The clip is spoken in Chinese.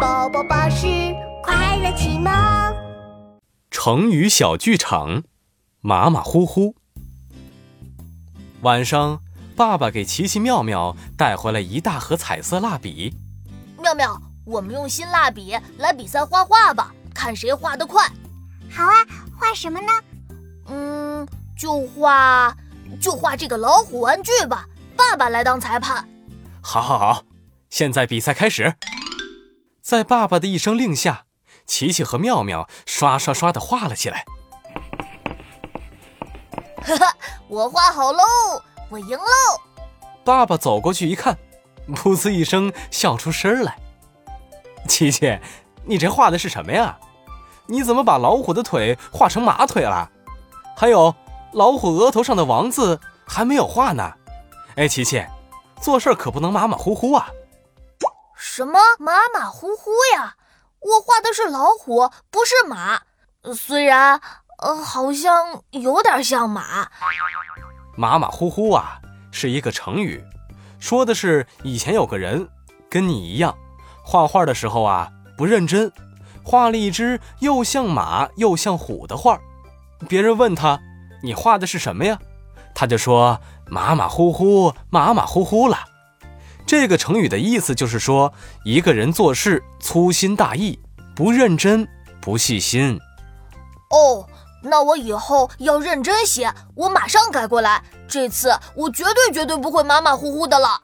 宝宝巴士快乐启蒙。成语小剧场，马马虎虎。晚上，爸爸给奇奇妙妙带回来一大盒彩色蜡笔。妙妙，我们用新蜡笔来比赛画画吧，看谁画得快。好啊，画什么呢？嗯，就画就画这个老虎玩具吧。爸爸来当裁判。好，好，好，现在比赛开始。在爸爸的一声令下，琪琪和妙妙刷刷刷的画了起来。哈哈，我画好喽，我赢喽！爸爸走过去一看，噗呲一声笑出声来。琪琪，你这画的是什么呀？你怎么把老虎的腿画成马腿了？还有，老虎额头上的王字还没有画呢。哎，琪琪，做事可不能马马虎虎啊！什么马马虎虎呀？我画的是老虎，不是马。虽然，呃，好像有点像马。马马虎虎啊，是一个成语，说的是以前有个人跟你一样，画画的时候啊不认真，画了一只又像马又像虎的画。别人问他，你画的是什么呀？他就说。马马虎虎，马马虎虎了。这个成语的意思就是说，一个人做事粗心大意，不认真，不细心。哦，那我以后要认真些，我马上改过来。这次我绝对绝对不会马马虎虎的了。